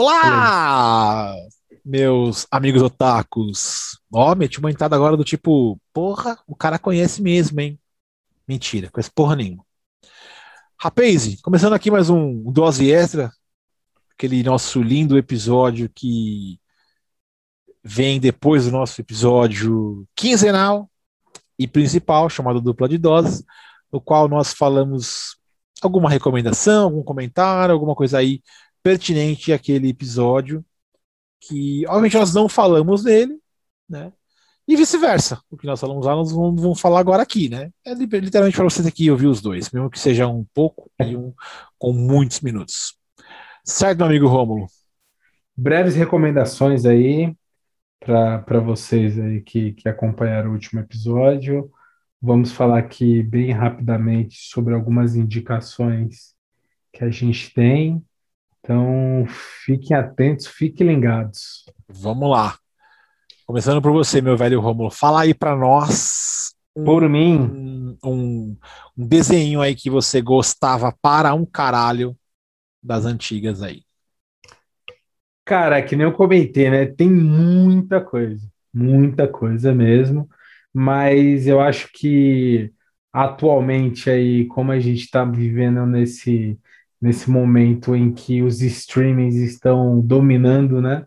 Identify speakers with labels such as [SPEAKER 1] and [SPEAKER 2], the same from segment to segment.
[SPEAKER 1] Olá, meus amigos otakus. Ó, meti uma entrada agora do tipo, porra, o cara conhece mesmo, hein? Mentira, conhece porra nenhuma. Rapaz, começando aqui mais um Dose Extra, aquele nosso lindo episódio que vem depois do nosso episódio quinzenal e principal, chamado Dupla de Doses, no qual nós falamos alguma recomendação, algum comentário, alguma coisa aí pertinente àquele episódio, que obviamente nós não falamos dele, né? E vice-versa. O que nós falamos lá, nós vamos, vamos falar agora aqui, né? É literalmente para vocês aqui ouvir os dois, mesmo que seja um pouco e um com muitos minutos. Certo, meu amigo Rômulo?
[SPEAKER 2] Breves recomendações aí para vocês aí que, que acompanharam o último episódio. Vamos falar aqui bem rapidamente sobre algumas indicações que a gente tem. Então, fiquem atentos, fiquem ligados.
[SPEAKER 1] Vamos lá. Começando por você, meu velho Rômulo. Fala aí para nós.
[SPEAKER 2] Um, por mim.
[SPEAKER 1] Um, um, desenho aí que você gostava para um caralho das antigas aí.
[SPEAKER 2] Cara, que nem eu comentei, né? Tem muita coisa, muita coisa mesmo, mas eu acho que atualmente aí, como a gente está vivendo nesse, nesse momento em que os streamings estão dominando, né?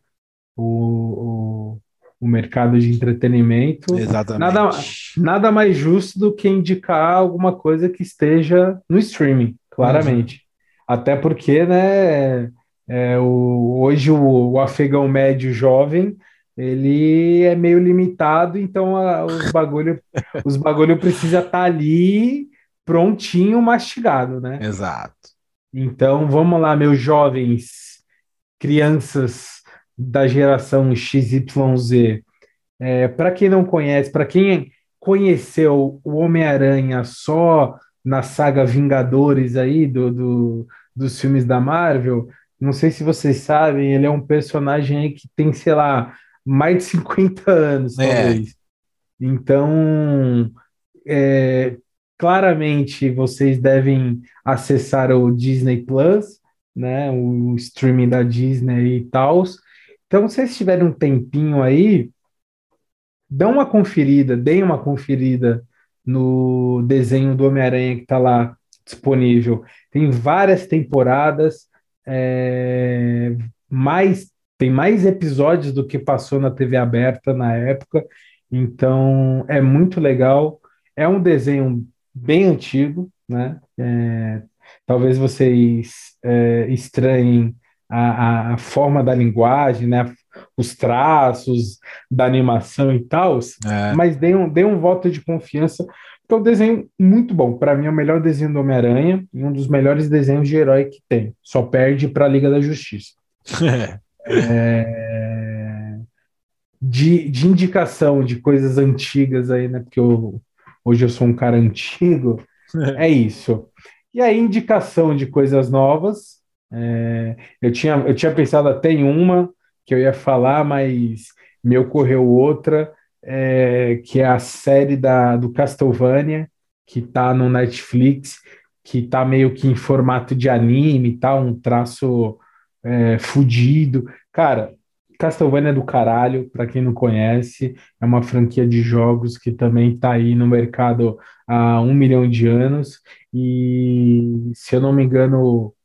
[SPEAKER 2] O, o, o mercado de entretenimento.
[SPEAKER 1] Exatamente.
[SPEAKER 2] Nada, nada mais justo do que indicar alguma coisa que esteja no streaming, claramente. Uhum. Até porque, né? É, o, hoje o, o, afegão médio jovem ele é meio limitado, então a, os bagulho os bagulho precisa estar tá ali prontinho, mastigado, né?
[SPEAKER 1] Exato.
[SPEAKER 2] Então vamos lá, meus jovens, crianças da geração XYZ. É, para quem não conhece, para quem conheceu o Homem-Aranha só na saga Vingadores aí do, do, dos filmes da Marvel, não sei se vocês sabem, ele é um personagem aí que tem, sei lá, mais de 50 anos, é. talvez. Então, é, claramente vocês devem acessar o Disney Plus, né, o streaming da Disney e tal. Então, se vocês tiverem um tempinho aí, dão uma conferida, deem uma conferida no desenho do Homem-Aranha que está lá disponível. Tem várias temporadas, é, mais tem mais episódios do que passou na TV aberta na época, então é muito legal. É um desenho bem antigo, né? É, talvez vocês é, estranhem a, a, forma da linguagem, né? Os traços da animação e tal, é. mas dê um, dê um voto de confiança é um desenho muito bom. Para mim, é o melhor desenho do Homem-Aranha e um dos melhores desenhos de herói que tem. Só perde para a Liga da Justiça. é... de, de indicação de coisas antigas aí, né? Porque eu, hoje eu sou um cara antigo. é isso. E aí, indicação de coisas novas. É... eu, tinha, eu tinha pensado até em uma que eu ia falar, mas me ocorreu outra é, que é a série da, do Castlevania, que está no Netflix, que está meio que em formato de anime, tá? um traço é, fudido. Cara, Castlevania é do caralho, para quem não conhece, é uma franquia de jogos que também está aí no mercado há um milhão de anos. E se eu não me engano,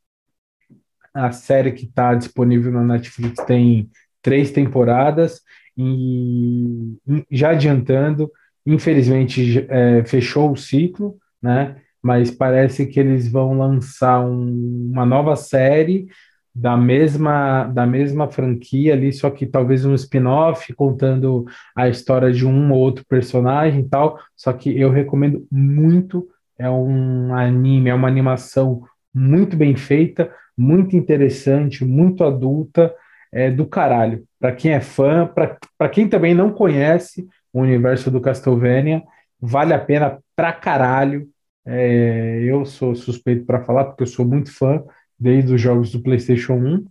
[SPEAKER 2] a série que está disponível na Netflix tem três temporadas e já adiantando, infelizmente é, fechou o ciclo, né? Mas parece que eles vão lançar um, uma nova série da mesma da mesma franquia ali, só que talvez um spin-off contando a história de um ou outro personagem e tal. Só que eu recomendo muito, é um anime, é uma animação muito bem feita, muito interessante, muito adulta é do caralho. Para quem é fã, para quem também não conhece o universo do Castlevania, vale a pena pra caralho. É, eu sou suspeito para falar, porque eu sou muito fã desde os jogos do PlayStation 1.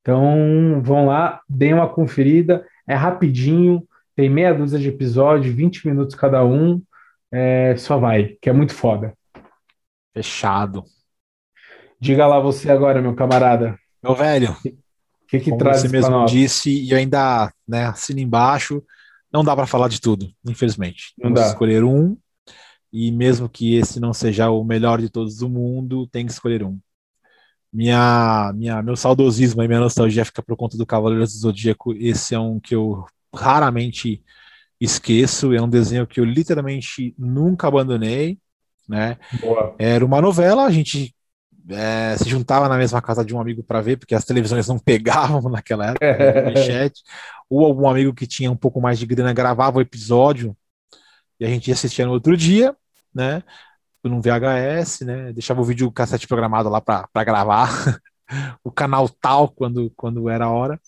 [SPEAKER 2] Então, vão lá, deem uma conferida, é rapidinho, tem meia dúzia de episódios, 20 minutos cada um. É, só vai, que é muito foda.
[SPEAKER 1] Fechado.
[SPEAKER 2] Diga lá você agora, meu camarada.
[SPEAKER 1] Meu velho,
[SPEAKER 2] o que, que
[SPEAKER 1] Como
[SPEAKER 2] traz
[SPEAKER 1] você mesmo
[SPEAKER 2] nós?
[SPEAKER 1] disse, e ainda né, assino embaixo, não dá para falar de tudo, infelizmente.
[SPEAKER 2] Não
[SPEAKER 1] Temos que
[SPEAKER 2] dá.
[SPEAKER 1] escolher um, e mesmo que esse não seja o melhor de todos do mundo, tem que escolher um. Minha, minha, meu saudosismo e minha nostalgia fica por conta do Cavaleiros do Zodíaco. Esse é um que eu raramente esqueço, é um desenho que eu literalmente nunca abandonei, né?
[SPEAKER 2] Boa.
[SPEAKER 1] Era uma novela, a gente é, se juntava na mesma casa de um amigo para ver, porque as televisões não pegavam naquela época, chat, ou algum amigo que tinha um pouco mais de grana gravava o episódio e a gente assistia no outro dia, né? Num VHS, né? Deixava o vídeo cassete programado lá para gravar o canal tal quando, quando era a hora.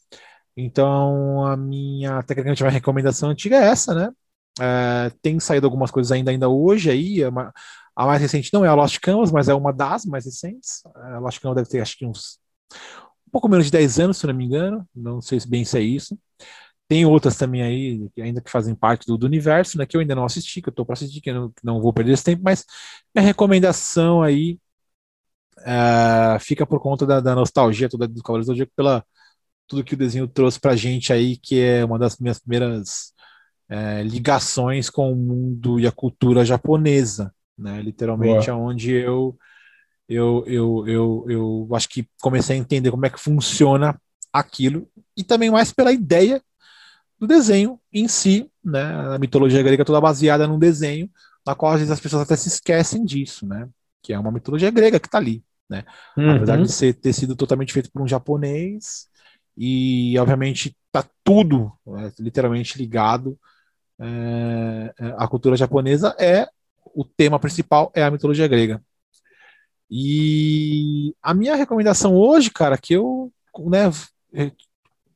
[SPEAKER 1] Então, a minha, tecnicamente, a recomendação antiga é essa, né? É, tem saído algumas coisas ainda, ainda hoje aí. é uma- a mais recente não é a Lost Canvas, mas é uma das mais recentes. A Lost Canvas deve ter, acho que uns um pouco menos de 10 anos, se não me engano. Não sei se bem se é isso. Tem outras também aí, que ainda que fazem parte do, do universo, né? Que eu ainda não assisti, que eu tô para assistir, que eu não, não vou perder esse tempo, mas minha recomendação aí é, fica por conta da, da nostalgia toda do Cavaleiros do Zodíaco pela tudo que o desenho trouxe pra gente aí, que é uma das minhas primeiras é, ligações com o mundo e a cultura japonesa, né? Literalmente aonde eu eu, eu, eu, eu acho que comecei a entender como é que funciona aquilo e também mais pela ideia do desenho em si, né? A mitologia grega toda baseada num desenho, na qual às vezes as pessoas até se esquecem disso, né? Que é uma mitologia grega que tá ali, né? Apesar
[SPEAKER 2] Uhum.
[SPEAKER 1] de ser, ter sido totalmente feito por um japonês e obviamente tá tudo é, literalmente ligado é, à cultura japonesa é o tema principal é a mitologia grega. E a minha recomendação hoje, cara, que eu né,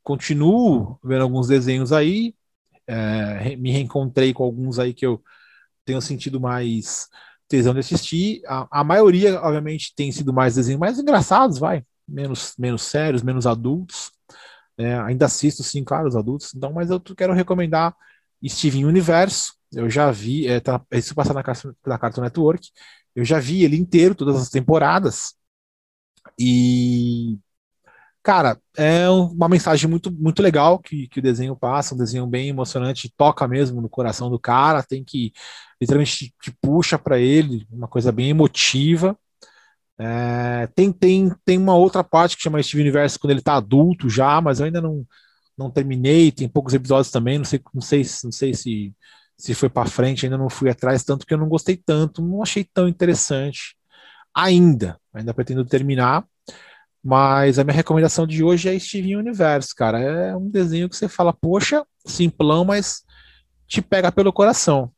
[SPEAKER 1] continuo vendo alguns desenhos aí, é, me reencontrei com alguns aí que eu tenho sentido mais tesão de assistir. A, a maioria, obviamente, tem sido mais desenhos mais engraçados, vai, menos, menos sérios, menos adultos. né? ainda assisto, sim, claro, os adultos, então, mas eu quero recomendar Steven Universo. Eu já vi, é, tá, isso passa na, na Cartoon Network. Eu já vi ele inteiro, todas as temporadas. E, cara, é uma mensagem muito, muito legal que, que o desenho passa, um desenho bem emocionante, toca mesmo no coração do cara, tem que, literalmente, te, te puxa para ele, uma coisa bem emotiva. É, tem, tem, tem uma outra parte que chama Steve Universo quando ele tá adulto já, mas eu ainda não, não terminei, tem poucos episódios também, não sei, não sei, não sei se, se foi para frente, ainda não fui atrás tanto que eu não gostei tanto, não achei tão interessante ainda, ainda pretendo terminar, mas a minha recomendação de hoje é Steven Universo, cara, é um desenho que você fala, poxa, simplão, mas te pega pelo coração.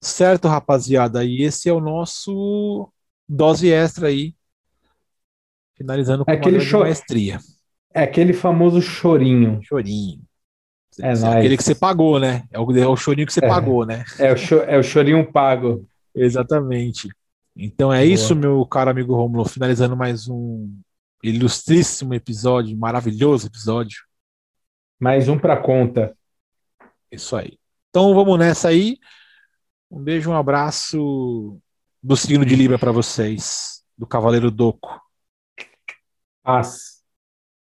[SPEAKER 1] Certo, rapaziada, e esse é o nosso dose extra aí, finalizando com
[SPEAKER 2] É
[SPEAKER 1] uma
[SPEAKER 2] aquele show-
[SPEAKER 1] maestria.
[SPEAKER 2] É aquele famoso chorinho.
[SPEAKER 1] Chorinho.
[SPEAKER 2] É nóis.
[SPEAKER 1] aquele que você pagou, né? É o, é o chorinho que você
[SPEAKER 2] É.
[SPEAKER 1] pagou, né?
[SPEAKER 2] É o, cho- é o chorinho pago.
[SPEAKER 1] Exatamente. Então é
[SPEAKER 2] Boa.
[SPEAKER 1] isso, meu caro amigo Romulo, finalizando mais um ilustríssimo episódio, maravilhoso episódio.
[SPEAKER 2] Mais um pra conta.
[SPEAKER 1] Isso aí. Então vamos nessa aí. Um beijo, um abraço do signo de Libra para vocês, do Cavaleiro Doco.
[SPEAKER 2] Paz.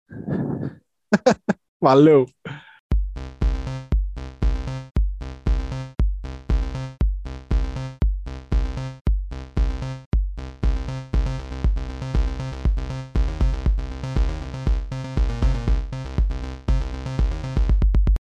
[SPEAKER 1] Valeu!